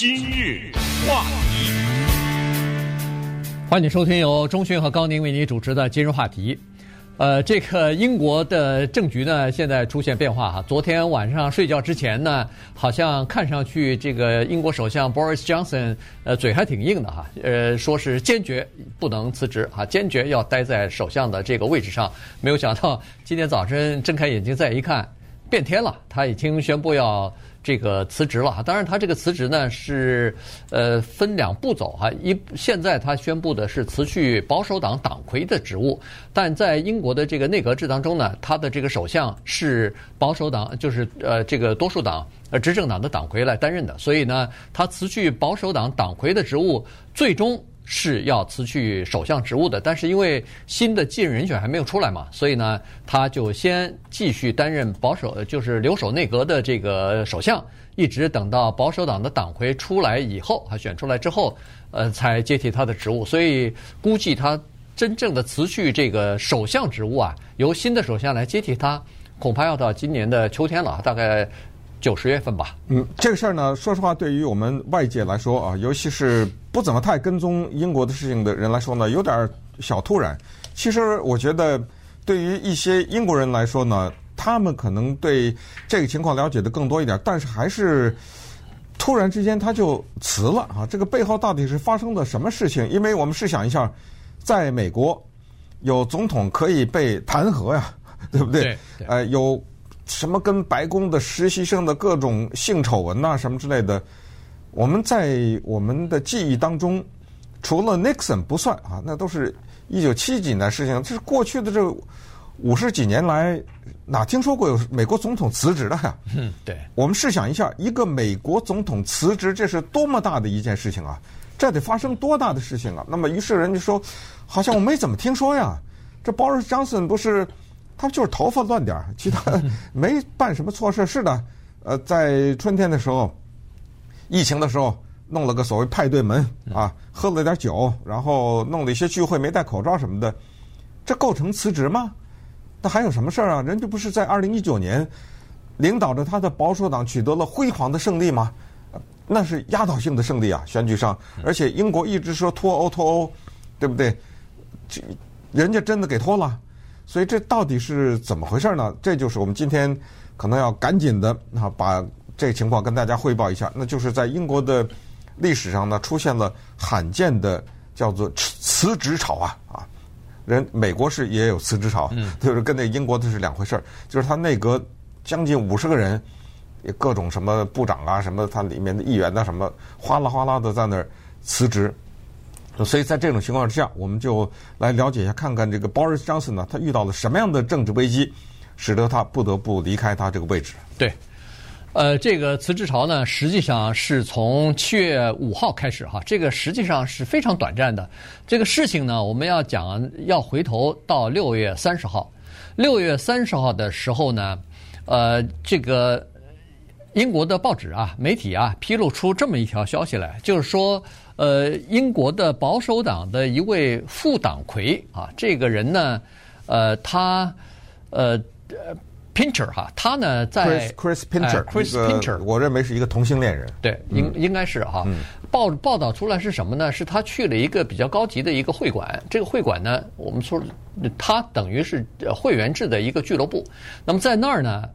今日话题，欢迎收听由钟迅和高宁为您主持的今日话题。呃，这个英国的政局呢，现在出现变化哈。昨天晚上睡觉之前呢，好像看上去这个英国首相 Boris Johnson 呃嘴还挺硬的哈，呃说是坚决不能辞职哈，坚决要待在首相的这个位置上。没有想到今天早晨睁开眼睛再一看，变天了，他已经宣布要。这个辞职了哈，当然他这个辞职呢是呃分两步走哈，一现在他宣布的是辞去保守党党魁的职务，但在英国的这个内阁制当中呢，他的这个首相是保守党，就是呃这个多数党呃执政党的党魁来担任的，所以呢，他辞去保守党党魁的职务，最终。是要辞去首相职务的，但是因为新的继任人选还没有出来嘛，所以呢，他就先继续担任保守，就是留守内阁的这个首相，一直等到保守党的党魁出来以后，他选出来之后，呃，才接替他的职务。所以估计他真正的辞去这个首相职务啊，由新的首相来接替他，恐怕要到今年的秋天了，大概。九十月份吧。嗯，这个事儿呢，说实话，对于我们外界来说啊，尤其是不怎么太跟踪英国的事情的人来说呢，有点小突然。其实我觉得，对于一些英国人来说呢，他们可能对这个情况了解的更多一点，但是还是突然之间他就辞了啊。这个背后到底是发生了什么事情？因为我们试想一下，在美国有总统可以被弹劾呀，对不对？对对呃，有。什么跟白宫的实习生的各种性丑闻呐，什么之类的，我们在我们的记忆当中，除了 Nixon 不算啊，那都是一九七几年的事情。这是过去的这五十几年来，哪听说过有美国总统辞职的呀？嗯，对。我们试想一下，一个美国总统辞职，这是多么大的一件事情啊！这得发生多大的事情啊！那么，于是人家说，好像我没怎么听说呀。这 Boris Johnson 不是？他就是头发乱点儿，其他 没办什么错事。是的，呃，在春天的时候，疫情的时候，弄了个所谓派对门啊，喝了点酒，然后弄了一些聚会，没戴口罩什么的，这构成辞职吗？那还有什么事儿啊？人家不是在二零一九年领导着他的保守党取得了辉煌的胜利吗？那是压倒性的胜利啊，选举上，而且英国一直说脱欧脱欧，对不对？这人家真的给脱了。所以这到底是怎么回事呢？这就是我们今天可能要赶紧的啊，把这个情况跟大家汇报一下。那就是在英国的历史上呢，出现了罕见的叫做辞职潮啊啊！人美国是也有辞职潮，就是跟那英国的是两回事儿。就是他内阁将近五十个人，各种什么部长啊，什么他里面的议员啊，什么哗啦哗啦的在那儿辞职。所以在这种情况之下，我们就来了解一下，看看这个 Boris Johnson 呢，他遇到了什么样的政治危机，使得他不得不离开他这个位置。对，呃，这个辞职潮呢，实际上是从七月五号开始哈，这个实际上是非常短暂的。这个事情呢，我们要讲，要回头到六月三十号。六月三十号的时候呢，呃，这个英国的报纸啊、媒体啊，披露出这么一条消息来，就是说。呃，英国的保守党的一位副党魁啊，这个人呢，呃，他呃，Pincher 哈，他呢在 Chris Chris Pincher，Chris Pincher，我认为是一个同性恋人，对，应应该是哈。报报道出来是什么呢？是他去了一个比较高级的一个会馆，这个会馆呢，我们说他等于是会员制的一个俱乐部。那么在那儿呢，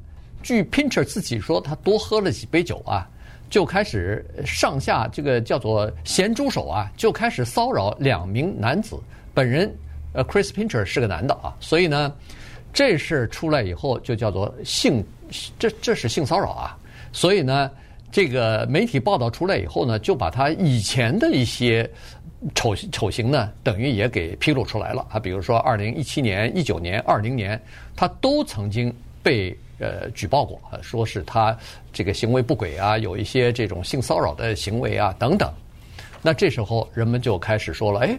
据 Pincher 自己说，他多喝了几杯酒啊。就开始上下这个叫做咸猪手啊，就开始骚扰两名男子。本人呃，Chris Pincher 是个男的啊，所以呢，这事出来以后就叫做性，这这是性骚扰啊。所以呢，这个媒体报道出来以后呢，就把他以前的一些丑丑行呢，等于也给披露出来了啊。比如说，二零一七年、一九年、二零年，他都曾经被。呃，举报过，说是他这个行为不轨啊，有一些这种性骚扰的行为啊等等。那这时候人们就开始说了，哎，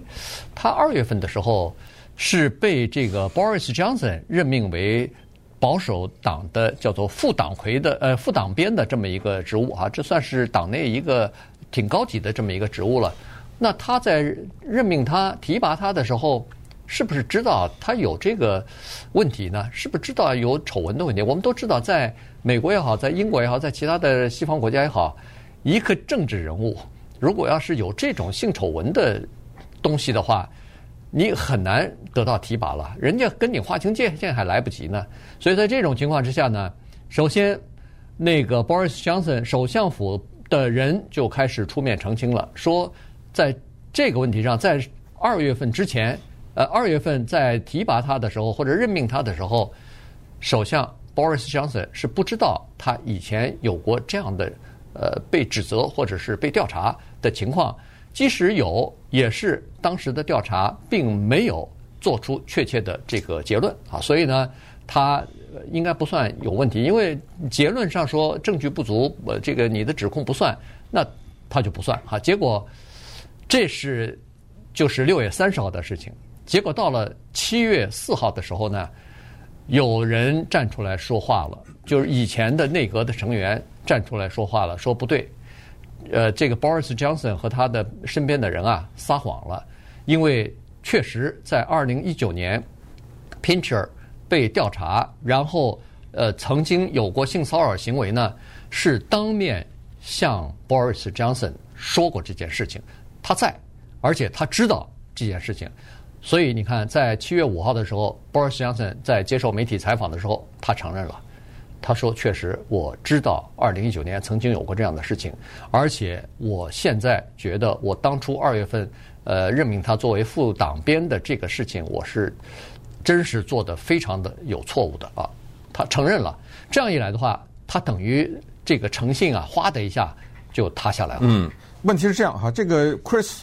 他二月份的时候是被这个 Boris Johnson 任命为保守党的叫做副党魁的呃副党鞭的这么一个职务啊，这算是党内一个挺高级的这么一个职务了。那他在任命他提拔他的时候。是不是知道他有这个问题呢？是不是知道有丑闻的问题？我们都知道，在美国也好，在英国也好，在其他的西方国家也好，一个政治人物，如果要是有这种性丑闻的东西的话，你很难得到提拔了。人家跟你划清界限还来不及呢。所以在这种情况之下呢，首先那个 Boris Johnson 首相府的人就开始出面澄清了，说在这个问题上，在二月份之前，呃，二月份在提拔他的时候或者任命他的时候，首相 Boris Johnson 是不知道他以前有过这样的。呃，被指责或者是被调查的情况，即使有，也是当时的调查并没有做出确切的这个结论啊，所以呢，他应该不算有问题，因为结论上说证据不足，呃，这个你的指控不算，那他就不算哈。结果这是就是六月三十号的事情，结果到了七月四号的时候呢，有人站出来说话了，就是以前的内阁的成员。站出来说话了，说不对，呃，这个 Boris Johnson 和他的身边的人啊撒谎了，因为确实在二零一九年，Pincher 被调查，然后呃曾经有过性骚扰行为呢，是当面向 Boris Johnson 说过这件事情，他在，而且他知道这件事情，所以你看，在七月五号的时候，Boris Johnson 在接受媒体采访的时候，他承认了。他说：“确实，我知道二零一九年曾经有过这样的事情，而且我现在觉得，我当初二月份呃任命他作为副党鞭的这个事情，我是真是做得非常的有错误的啊。”他承认了，这样一来的话，他等于这个诚信啊，哗的一下就塌下来了。嗯，问题是这样哈，这个 Chris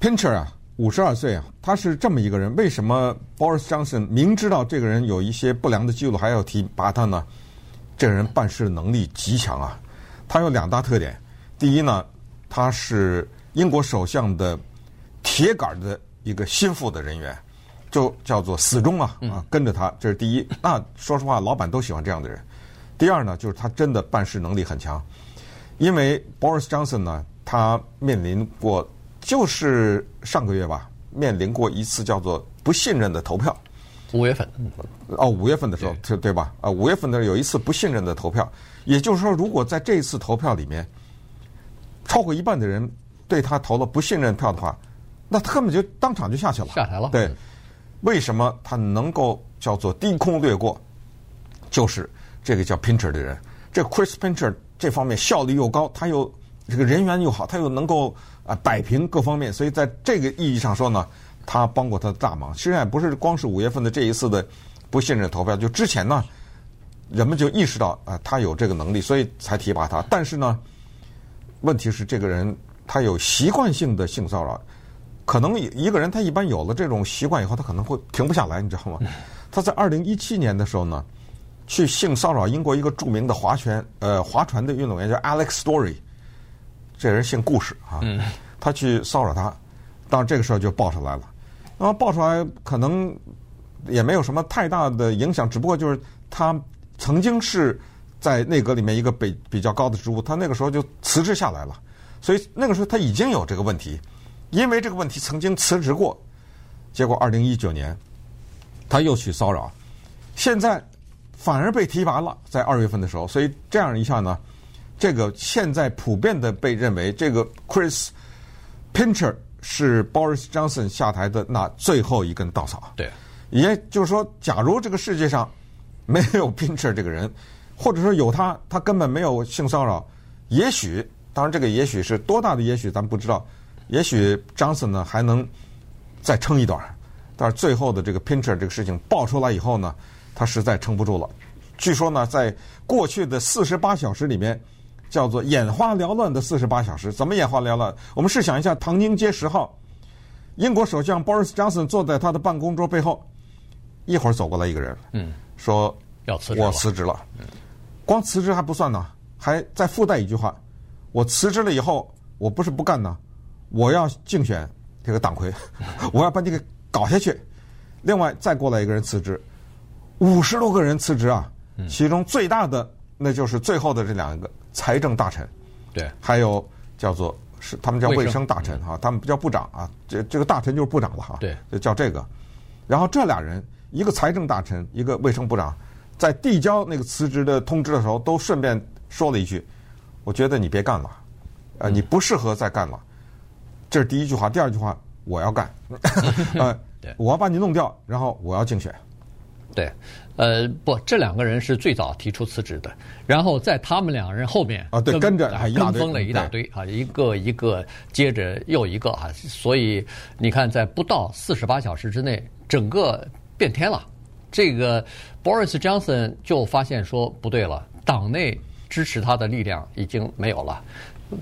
Pincher 啊，五十二岁啊，他是这么一个人，为什么 Boris Johnson 明知道这个人有一些不良的记录，还要提拔他呢？这个人办事能力极强啊，他有两大特点。第一呢，他是英国首相的铁杆的一个心腹的人员，就叫做死忠啊啊，跟着他，这是第一。那说实话，老板都喜欢这样的人。第二呢，就是他真的办事能力很强，因为 Boris Johnson 呢，他面临过，就是上个月吧，面临过一次叫做不信任的投票。五月份，哦，五月份的时候，对对吧？啊，五月份的时候有一次不信任的投票，也就是说，如果在这一次投票里面，超过一半的人对他投了不信任票的话，那他根本就当场就下去了，下台了。对，为什么他能够叫做低空掠过？就是这个叫 Pincher 的人，这 Chris Pincher 这方面效率又高，他又这个人缘又好，他又能够啊摆平各方面，所以在这个意义上说呢。他帮过他的大忙，实际上不是光是五月份的这一次的不信任投票，就之前呢，人们就意识到啊、呃，他有这个能力，所以才提拔他。但是呢，问题是这个人他有习惯性的性骚扰，可能一个人他一般有了这种习惯以后，他可能会停不下来，你知道吗？他在二零一七年的时候呢，去性骚扰英国一个著名的划拳呃划船的运动员叫 Alex Story，这人姓顾氏啊，他去骚扰他，当然这个时候就爆出来了。然后爆出来可能也没有什么太大的影响，只不过就是他曾经是在内阁里面一个比比较高的职务，他那个时候就辞职下来了，所以那个时候他已经有这个问题，因为这个问题曾经辞职过，结果二零一九年他又去骚扰，现在反而被提拔了，在二月份的时候，所以这样一下呢，这个现在普遍的被认为这个 Chris Pincher。是 Boris Johnson 下台的那最后一根稻草。对，也就是说，假如这个世界上没有 Pincher 这个人，或者说有他，他根本没有性骚扰，也许，当然这个也许是多大的也许，咱不知道。也许 Johnson 呢还能再撑一段，但是最后的这个 Pincher 这个事情爆出来以后呢，他实在撑不住了。据说呢，在过去的四十八小时里面。叫做眼花缭乱的四十八小时，怎么眼花缭乱？我们试想一下，唐宁街十号，英国首相 Boris Johnson 坐在他的办公桌背后，一会儿走过来一个人，嗯，说要辞职，我辞职了。光辞职还不算呢，还再附带一句话：我辞职了以后，我不是不干呢，我要竞选这个党魁，我要把你给搞下去。另外再过来一个人辞职，五十多个人辞职啊，其中最大的那就是最后的这两个。财政大臣，对，还有叫做是他们叫卫生大臣哈，他们不叫部长啊，这这个大臣就是部长了哈，对，就叫这个。然后这俩人，一个财政大臣，一个卫生部长，在递交那个辞职的通知的时候，都顺便说了一句：“我觉得你别干了，呃，你不适合再干了。这是第一句话，第二句话，我要干，呃，我要把你弄掉，然后我要竞选。对，呃，不，这两个人是最早提出辞职的，然后在他们两个人后面啊，对，跟着还跟风了一大堆啊，一个一个接着又一个啊，所以你看，在不到四十八小时之内，整个变天了。这个 Boris Johnson 就发现说不对了，党内支持他的力量已经没有了，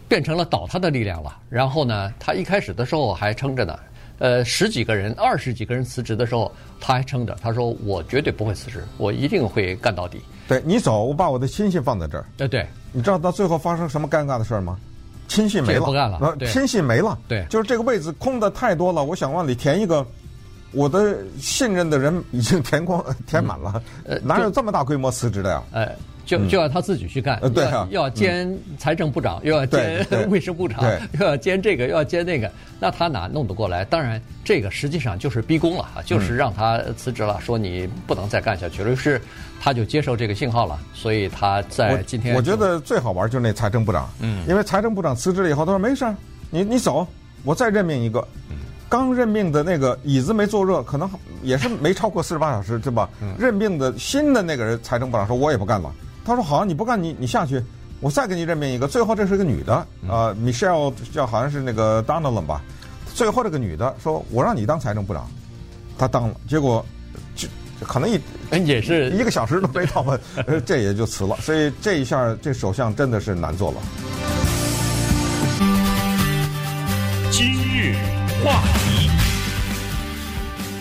变成了倒他的力量了。然后呢，他一开始的时候还撑着呢。呃，十几个人、二十几个人辞职的时候，他还撑着。他说：“我绝对不会辞职，我一定会干到底。”对，你走，我把我的亲信放在这儿。对对，你知道到最后发生什么尴尬的事儿吗？亲信没了，不干了。亲信没了。对，就是这个位置空的太多了，我想往里填一个，我的信任的人已经填光、填满了。呃，哪有这么大规模辞职的呀？呃。就就要他自己去干，嗯、对、啊，要兼财政部长，嗯、又要兼 卫生部长，又 要兼这个，又要兼那个，那他哪弄得过来？当然，这个实际上就是逼宫了，就是让他辞职了，嗯、说你不能再干下去了。于是他就接受这个信号了，所以他在今天我，我觉得最好玩就是那财政部长，嗯，因为财政部长辞职了以后，他说没事儿，你你走，我再任命一个。嗯，刚任命的那个椅子没坐热，可能也是没超过四十八小时，对吧？嗯，任命的新的那个人财政部长说，我也不干了。他说：“好，你不干，你你下去，我再给你任命一个。最后这是个女的，啊、呃、，Michelle 叫好像是那个 Donald 吧。最后这个女的说，我让你当财政部长，她当了，结果就可能一也是一个小时都没到吧，这也就辞了。所以这一下，这首相真的是难做了。”今日话题，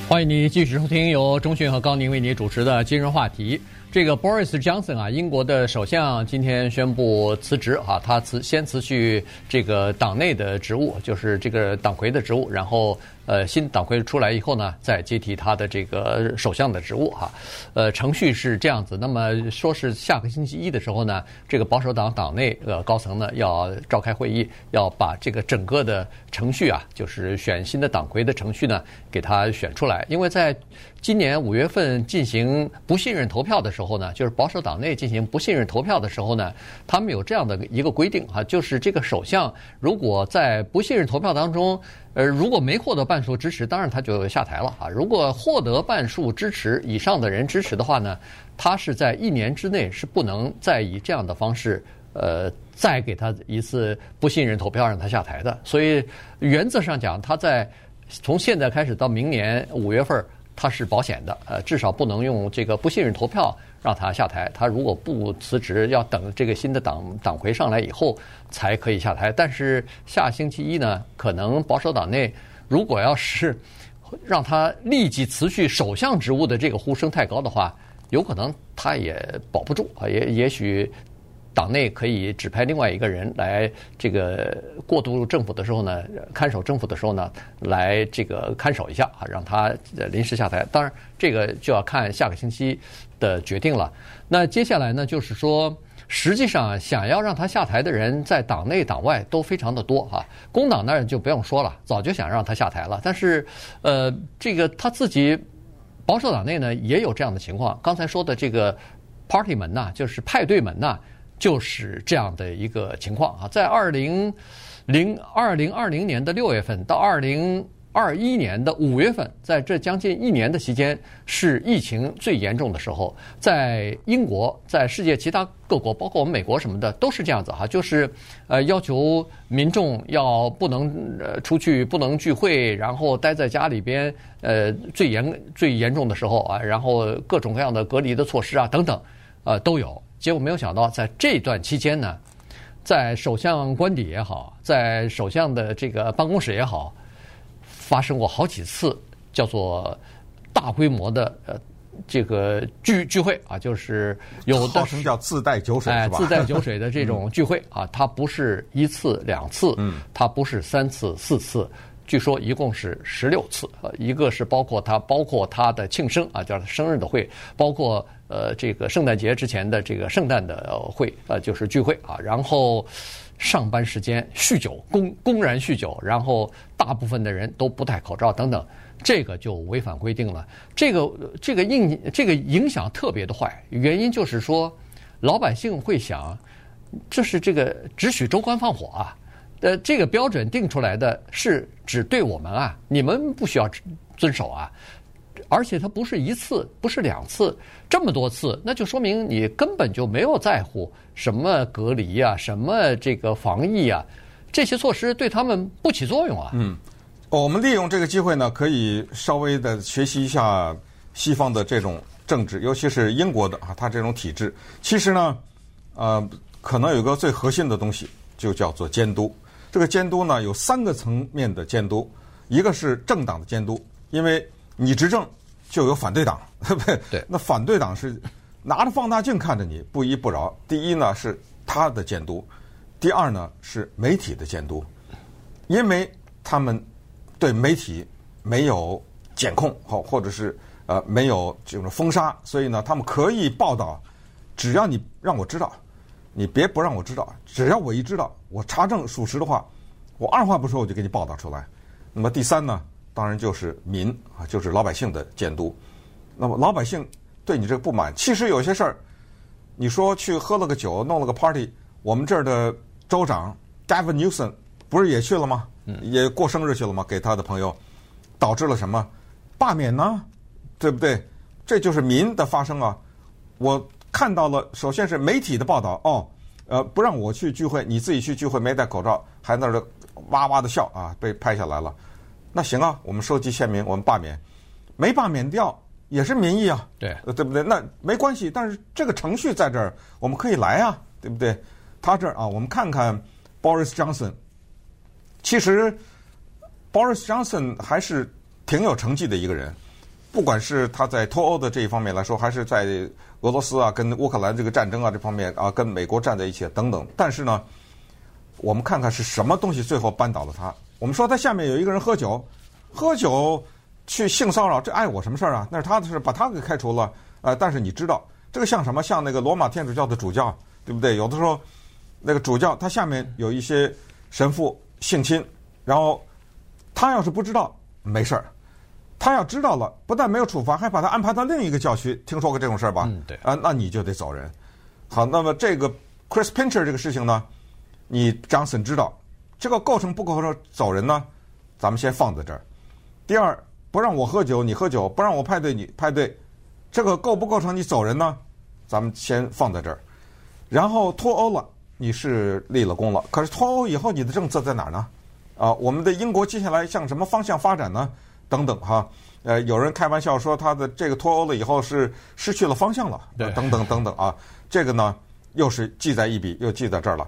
欢迎你继续收听由钟迅和高宁为你主持的今日话题。这个 Boris Johnson 啊，英国的首相今天宣布辞职啊，他辞先辞去这个党内的职务，就是这个党魁的职务，然后。呃，新党魁出来以后呢，再接替他的这个首相的职务哈。呃，程序是这样子。那么说是下个星期一的时候呢，这个保守党党内呃高层呢要召开会议，要把这个整个的程序啊，就是选新的党魁的程序呢，给他选出来。因为在今年五月份进行不信任投票的时候呢，就是保守党内进行不信任投票的时候呢，他们有这样的一个规定哈，就是这个首相如果在不信任投票当中。呃，如果没获得半数支持，当然他就下台了啊。如果获得半数支持以上的人支持的话呢，他是在一年之内是不能再以这样的方式，呃，再给他一次不信任投票让他下台的。所以原则上讲，他在从现在开始到明年五月份，他是保险的，呃，至少不能用这个不信任投票。让他下台，他如果不辞职，要等这个新的党党魁上来以后才可以下台。但是下星期一呢，可能保守党内如果要是让他立即辞去首相职务的这个呼声太高的话，有可能他也保不住啊，也也许党内可以指派另外一个人来这个过渡政府的时候呢，看守政府的时候呢，来这个看守一下啊，让他临时下台。当然，这个就要看下个星期。的决定了。那接下来呢，就是说，实际上想要让他下台的人，在党内党外都非常的多哈。工党那儿就不用说了，早就想让他下台了。但是，呃，这个他自己保守党内呢，也有这样的情况。刚才说的这个 Party 门呐，就是派对门呐，就是这样的一个情况啊。在二零零二零二零年的六月份到二零。二一年的五月份，在这将近一年的期间，是疫情最严重的时候。在英国，在世界其他各国，包括我们美国什么的，都是这样子哈，就是呃要求民众要不能呃出去，不能聚会，然后待在家里边。呃，最严最严重的时候啊，然后各种各样的隔离的措施啊等等，呃都有。结果没有想到，在这段期间呢，在首相官邸也好，在首相的这个办公室也好。发生过好几次，叫做大规模的呃这个聚聚会啊，就是有的号称叫自带酒水，哎，自带酒水的这种 聚会啊，它不是一次两次，嗯，它不是三次四次，据说一共是十六次呃，一个是包括他包括他的庆生啊，叫他生日的会，包括呃这个圣诞节之前的这个圣诞的会，呃就是聚会啊，然后。上班时间酗酒，公公然酗酒，然后大部分的人都不戴口罩等等，这个就违反规定了。这个这个影这个影响特别的坏，原因就是说，老百姓会想，这是这个只许州官放火啊，呃，这个标准定出来的是只对我们啊，你们不需要遵守啊。而且它不是一次，不是两次，这么多次，那就说明你根本就没有在乎什么隔离啊，什么这个防疫啊，这些措施对他们不起作用啊。嗯，我们利用这个机会呢，可以稍微的学习一下西方的这种政治，尤其是英国的啊，它这种体制。其实呢，呃，可能有个最核心的东西，就叫做监督。这个监督呢，有三个层面的监督，一个是政党的监督，因为。你执政就有反对党，对 不对？对。那反对党是拿着放大镜看着你，不依不饶。第一呢是他的监督，第二呢是媒体的监督，因为他们对媒体没有检控，或或者是呃没有这种封杀，所以呢他们可以报道，只要你让我知道，你别不让我知道，只要我一知道，我查证属实的话，我二话不说我就给你报道出来。那么第三呢？当然就是民啊，就是老百姓的监督。那么老百姓对你这个不满，其实有些事儿，你说去喝了个酒，弄了个 party，我们这儿的州长 Gavin Newsom 不是也去了吗？也过生日去了吗？给他的朋友，导致了什么？罢免呢？对不对？这就是民的发声啊！我看到了，首先是媒体的报道，哦，呃，不让我去聚会，你自己去聚会没戴口罩，还在那儿哇哇的笑啊，被拍下来了。那行啊，我们收集签名，我们罢免，没罢免掉也是民意啊，对，对不对？那没关系，但是这个程序在这儿，我们可以来啊，对不对？他这儿啊，我们看看 Boris Johnson，其实 Boris Johnson 还是挺有成绩的一个人，不管是他在脱欧的这一方面来说，还是在俄罗斯啊、跟乌克兰这个战争啊这方面啊，跟美国站在一起等等。但是呢，我们看看是什么东西最后扳倒了他。我们说他下面有一个人喝酒，喝酒去性骚扰，这碍我什么事儿啊？那是他的事，把他给开除了。呃，但是你知道，这个像什么？像那个罗马天主教的主教，对不对？有的时候，那个主教他下面有一些神父性侵，然后他要是不知道，没事儿；他要知道了，不但没有处罚，还把他安排到另一个教区。听说过这种事儿吧？嗯，对。啊，那你就得走人。好，那么这个 Chris Pincher 这个事情呢，你 Johnson 知道。这个构成不构成走人呢？咱们先放在这儿。第二，不让我喝酒，你喝酒；不让我派对，你派对。这个构不构成你走人呢？咱们先放在这儿。然后脱欧了，你是立了功了。可是脱欧以后，你的政策在哪儿呢？啊，我们的英国接下来向什么方向发展呢？等等哈。呃，有人开玩笑说，他的这个脱欧了以后是失去了方向了。对，等等等等啊，这个呢，又是记在一笔，又记在这儿了。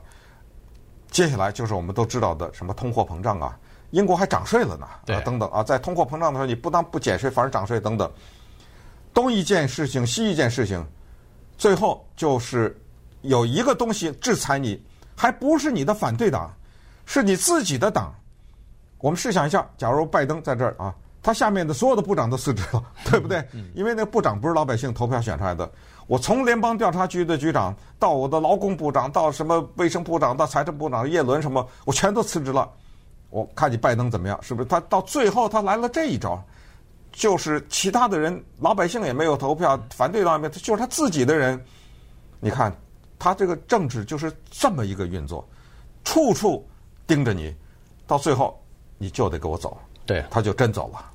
接下来就是我们都知道的什么通货膨胀啊，英国还涨税了呢，啊等等啊，在通货膨胀的时候，你不但不减税，反而涨税等等，东一件事情西一件事情，最后就是有一个东西制裁你，还不是你的反对党，是你自己的党。我们试想一下，假如拜登在这儿啊，他下面的所有的部长都辞职了，对不对？因为那个部长不是老百姓投票选出来的。我从联邦调查局的局长到我的劳工部长，到什么卫生部长，到财政部长叶伦什么，我全都辞职了。我看你拜登怎么样？是不是他到最后他来了这一招，就是其他的人老百姓也没有投票，反对党也没有，就是他自己的人。你看他这个政治就是这么一个运作，处处盯着你，到最后你就得给我走。对，他就真走了。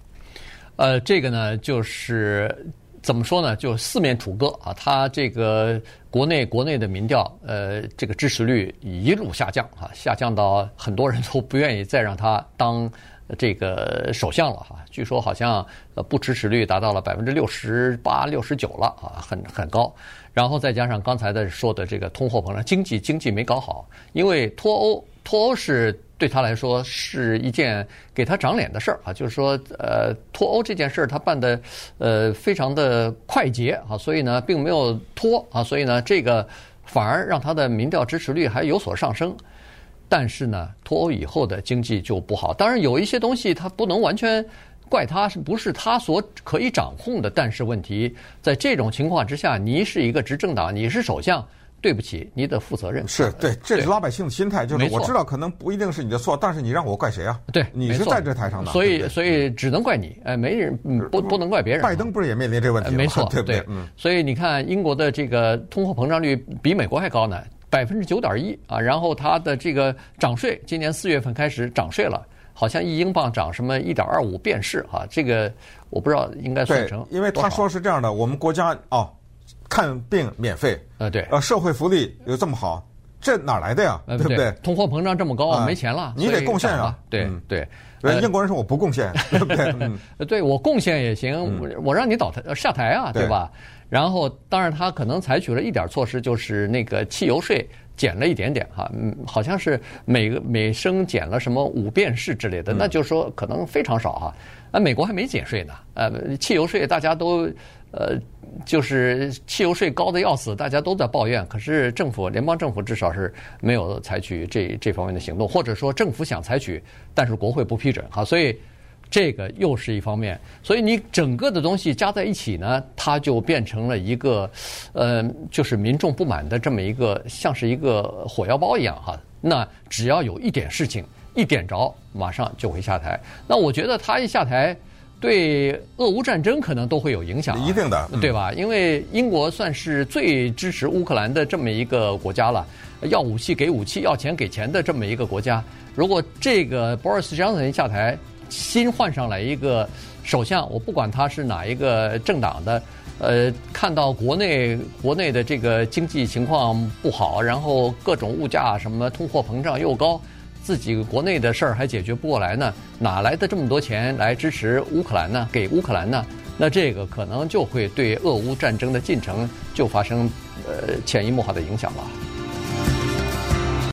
呃，这个呢就是。怎么说呢？就四面楚歌啊！他这个国内国内的民调，呃，这个支持率一路下降啊，下降到很多人都不愿意再让他当这个首相了哈。据说好像不支持率达到了百分之六十八、六十九了啊，很很高。然后再加上刚才的说的这个通货膨胀，经济经济没搞好，因为脱欧脱欧是。对他来说是一件给他长脸的事儿啊，就是说，呃，脱欧这件事儿他办的呃非常的快捷啊，所以呢并没有拖啊，所以呢这个反而让他的民调支持率还有所上升。但是呢，脱欧以后的经济就不好。当然有一些东西他不能完全怪他，是不是他所可以掌控的？但是问题在这种情况之下，你是一个执政党，你是首相。对不起，你得负责任。是对，这是老百姓的心态，就是我知道可能不一定是你的错，但是你让我怪谁啊？对，你是在这台上的，所以所以只能怪你，哎，没人不不能怪别人。拜登不是也面临这个问题吗？没错，对不对？嗯。所以你看，英国的这个通货膨胀率比美国还高呢，百分之九点一啊，然后它的这个涨税，今年四月份开始涨税了，好像一英镑涨什么一点二五便士哈，这个我不知道应该算成。因为他说是这样的，我们国家哦，看病免费，呃对，呃社会福利又这么好，这哪来的呀？对不对？通货膨胀这么高，没钱了，你得贡献啊。对对，英国人说我不贡献，对不对？对我贡献也行，我让你倒台下台啊，对吧？然后，当然，他可能采取了一点措施，就是那个汽油税减了一点点哈，嗯，好像是每个每升减了什么五便士之类的，那就是说可能非常少哈。啊，美国还没减税呢，呃，汽油税大家都呃，就是汽油税高的要死，大家都在抱怨。可是政府联邦政府至少是没有采取这这方面的行动，或者说政府想采取，但是国会不批准哈，所以。这个又是一方面，所以你整个的东西加在一起呢，它就变成了一个，呃，就是民众不满的这么一个，像是一个火药包一样哈。那只要有一点事情一点着，马上就会下台。那我觉得他一下台，对俄乌战争可能都会有影响啊，一定的，对吧？因为英国算是最支持乌克兰的这么一个国家了，要武器给武器，要钱给钱的这么一个国家。如果这个 Boris Johnson 一下台，新换上来一个首相，我不管他是哪一个政党的，呃，看到国内国内的这个经济情况不好，然后各种物价什么通货膨胀又高，自己国内的事儿还解决不过来呢，哪来的这么多钱来支持乌克兰呢？给乌克兰呢？那这个可能就会对俄乌战争的进程就发生呃潜移默化的影响了。